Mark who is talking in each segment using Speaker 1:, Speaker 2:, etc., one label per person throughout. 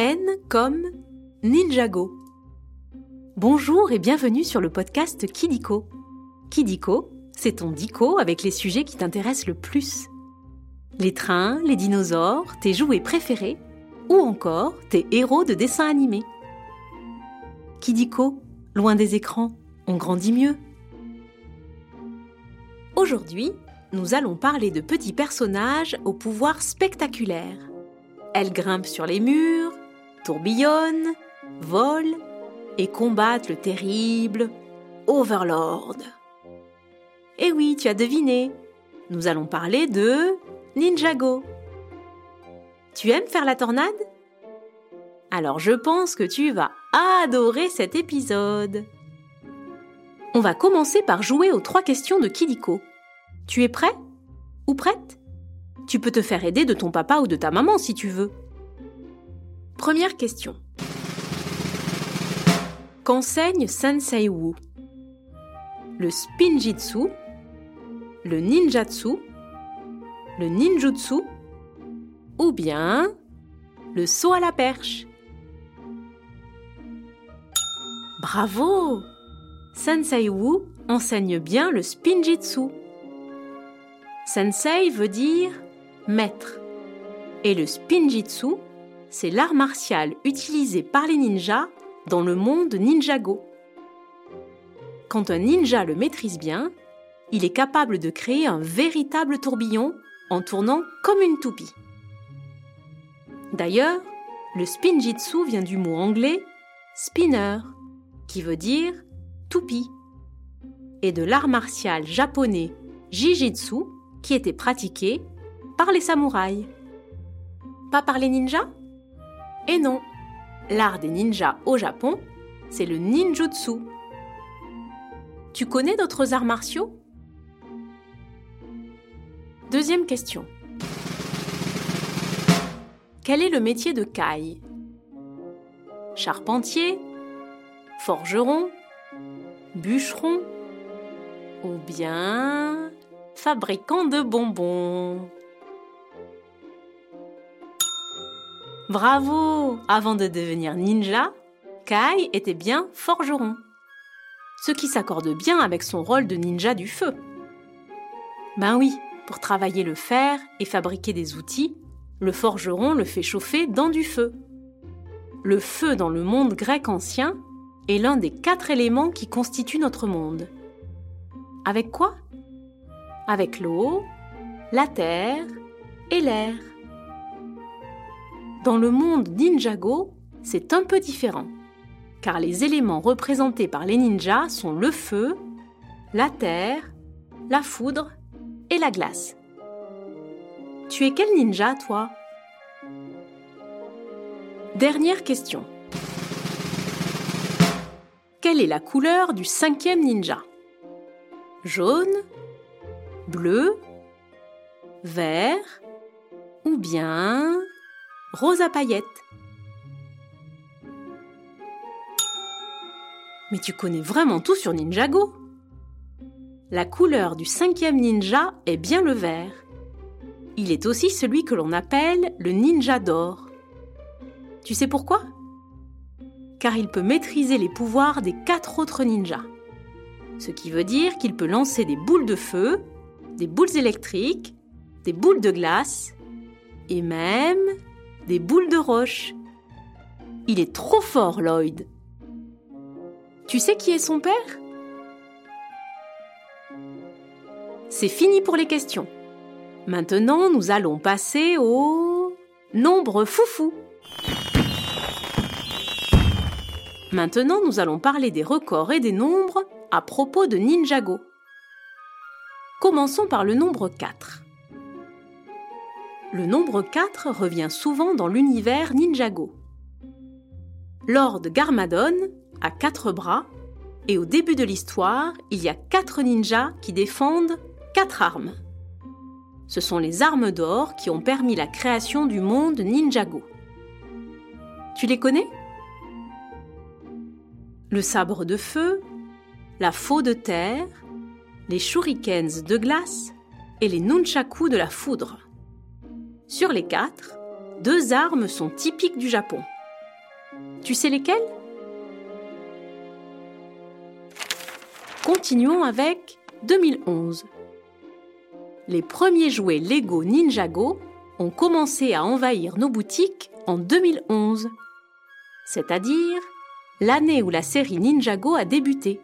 Speaker 1: N comme Ninjago. Bonjour et bienvenue sur le podcast Kidiko. Kidiko, c'est ton dico avec les sujets qui t'intéressent le plus. Les trains, les dinosaures, tes jouets préférés ou encore tes héros de dessins animés. Kidiko, loin des écrans, on grandit mieux. Aujourd'hui, nous allons parler de petits personnages au pouvoir spectaculaire. Elles grimpent sur les murs, tourbillonnent, volent et combattent le terrible Overlord. Eh oui, tu as deviné. Nous allons parler de Ninjago. Tu aimes faire la tornade? Alors je pense que tu vas adorer cet épisode. On va commencer par jouer aux trois questions de Kidiko. Tu es prêt? Ou prête? Tu peux te faire aider de ton papa ou de ta maman si tu veux. Première question. Qu'enseigne Sensei Wu? Le spinjitsu, le ninjatsu, le ninjutsu ou bien le saut à la perche? Bravo Sensei Wu enseigne bien le spinjitsu. Sensei veut dire maître. Et le spinjitsu, c'est l'art martial utilisé par les ninjas dans le monde Ninjago. Quand un ninja le maîtrise bien, il est capable de créer un véritable tourbillon en tournant comme une toupie. D'ailleurs, le spinjitsu vient du mot anglais spinner, qui veut dire toupie, et de l'art martial japonais jijitsu, qui était pratiqué par les samouraïs. Pas par les ninjas? Et non, l'art des ninjas au Japon, c'est le ninjutsu. Tu connais d'autres arts martiaux? Deuxième question. Quel est le métier de Kai? Charpentier Forgeron Bûcheron Ou bien fabricant de bonbons? Bravo Avant de devenir ninja, Kai était bien forgeron. Ce qui s'accorde bien avec son rôle de ninja du feu. Ben oui, pour travailler le fer et fabriquer des outils, le forgeron le fait chauffer dans du feu. Le feu dans le monde grec ancien est l'un des quatre éléments qui constituent notre monde. Avec quoi? Avec l'eau, la terre et l'air. Dans le monde Ninjago, c'est un peu différent, car les éléments représentés par les ninjas sont le feu, la terre, la foudre et la glace. Tu es quel ninja, toi? Dernière question. Quelle est la couleur du cinquième ninja? Jaune Bleu Vert Ou bien rose à paillettes. Mais tu connais vraiment tout sur Ninjago La couleur du cinquième ninja est bien le vert. Il est aussi celui que l'on appelle le ninja d'or. Tu sais pourquoi? Car il peut maîtriser les pouvoirs des quatre autres ninjas. Ce qui veut dire qu'il peut lancer des boules de feu, des boules électriques, des boules de glace et même des boules de roche. Il est trop fort, Lloyd. Tu sais qui est son père? C'est fini pour les questions. Maintenant, nous allons passer au nombre foufou. Maintenant, nous allons parler des records et des nombres à propos de Ninjago. Commençons par le nombre 4. Le nombre 4 revient souvent dans l'univers Ninjago. Lord Garmadon a quatre bras et au début de l'histoire, il y a quatre ninjas qui défendent quatre armes. Ce sont les armes d'or qui ont permis la création du monde Ninjago. Tu les connais? Le sabre de feu, la faux de terre, les shurikens de glace et les nunchaku de la foudre. Sur les quatre, deux armes sont typiques du Japon, Tu sais lesquels Continuons avec 2011. Les premiers jouets Lego Ninjago ont commencé à envahir nos boutiques en 2011, c'est-à-dire l'année où la série Ninjago a débuté.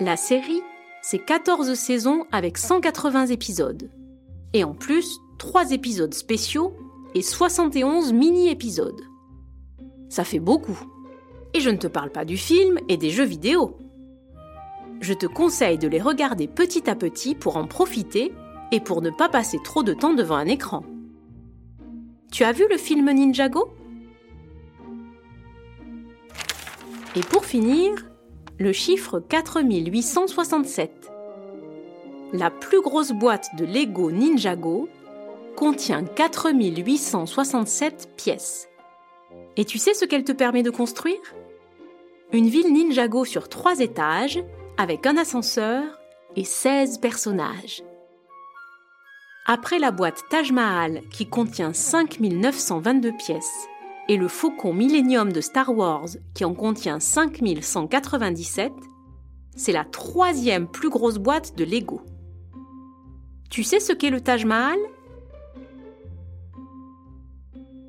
Speaker 1: La série, c'est 14 saisons avec 180 épisodes. Et en plus, 3 épisodes spéciaux et 71 mini-épisodes. Ça fait beaucoup. Et je ne te parle pas du film et des jeux vidéo. Je te conseille de les regarder petit à petit pour en profiter et pour ne pas passer trop de temps devant un écran. Tu as vu le film Ninjago? Et pour finir, le chiffre 4867. La plus grosse boîte de Lego Ninjago contient 4867 pièces. Et tu sais ce qu'elle te permet de construire? Une ville Ninjago sur trois étages, avec un ascenseur et 16 personnages. Après la boîte Taj Mahal qui contient 5922 pièces et le Faucon Millennium de Star Wars qui en contient 5197, c'est la troisième plus grosse boîte de Lego. Tu sais ce qu'est le Taj Mahal?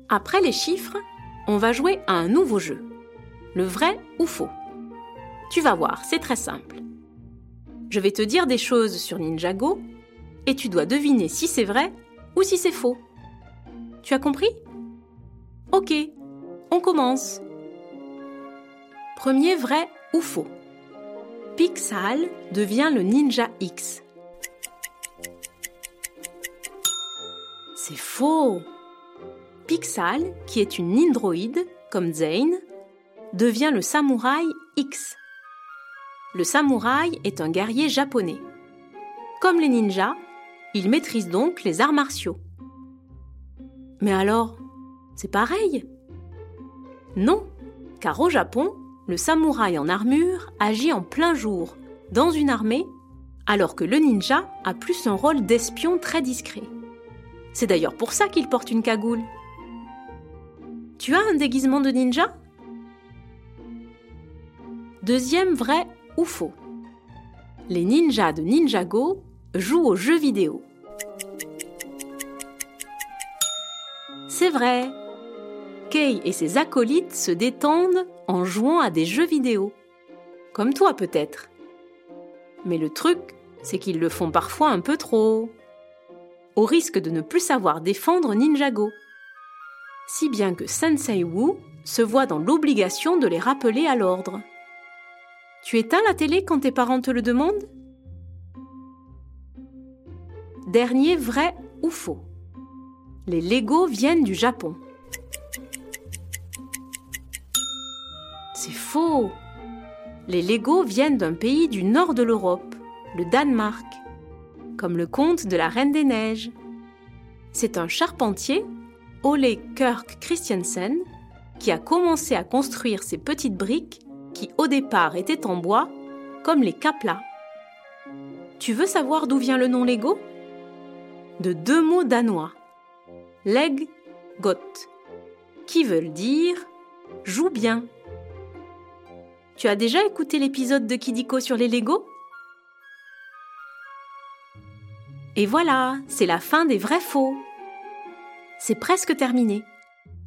Speaker 1: Après les chiffres, on va jouer à un nouveau jeu. Le vrai ou faux Tu vas voir, c'est très simple. Je vais te dire des choses sur Ninjago et tu dois deviner si c'est vrai ou si c'est faux. Tu as compris? Ok, on commence. Premier vrai ou faux Pixal devient le Ninja X. C'est faux Pixal, qui est une nindroïde, comme Zane, devient le samouraï X. Le samouraï est un guerrier japonais. Comme les ninjas, il maîtrise donc les arts martiaux. Mais alors, c'est pareil? Non, car au Japon, le samouraï en armure agit en plein jour, dans une armée, alors que le ninja a plus un rôle d'espion très discret. C'est d'ailleurs pour ça qu'il porte une cagoule. Tu as un déguisement de ninja? Deuxième vrai ou faux Les ninjas de Ninjago jouent aux jeux vidéo. C'est vrai. Kei et ses acolytes se détendent en jouant à des jeux vidéo. Comme toi peut-être. Mais le truc, c'est qu'ils le font parfois un peu trop. Au risque de ne plus savoir défendre Ninjago. Si bien que Sensei Wu se voit dans l'obligation de les rappeler à l'ordre. Tu éteins la télé quand tes parents te le demandent? Dernier vrai ou faux Les Lego viennent du Japon. C'est faux Les Lego viennent d'un pays du nord de l'Europe, le Danemark, comme le conte de la Reine des Neiges. C'est un charpentier, Ole Kirk Christiansen, qui a commencé à construire ces petites briques qui au départ étaient en bois, comme les caplas. Tu veux savoir d'où vient le nom Lego? De deux mots danois, leg, got, qui veulent dire joue bien. Tu as déjà écouté l'épisode de Kidiko sur les Lego Et voilà, c'est la fin des vrais faux. C'est presque terminé.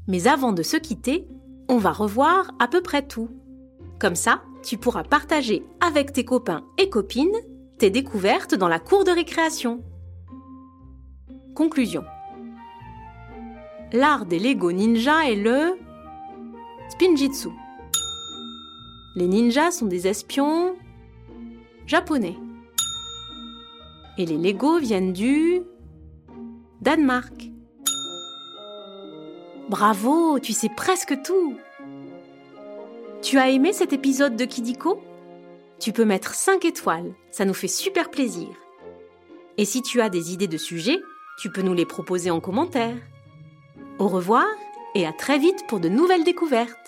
Speaker 1: Mais avant de se quitter, on va revoir à peu près tout. Comme ça, tu pourras partager avec tes copains et copines tes découvertes dans la cour de récréation. Conclusion. L'art des Lego ninja est le Spinjitsu. Les ninjas sont des espions japonais. Et les Lego viennent du Danemark. Bravo, tu sais presque tout. Tu as aimé cet épisode de Kidiko? Tu peux mettre 5 étoiles, ça nous fait super plaisir. Et si tu as des idées de sujets, tu peux nous les proposer en commentaire. Au revoir et à très vite pour de nouvelles découvertes.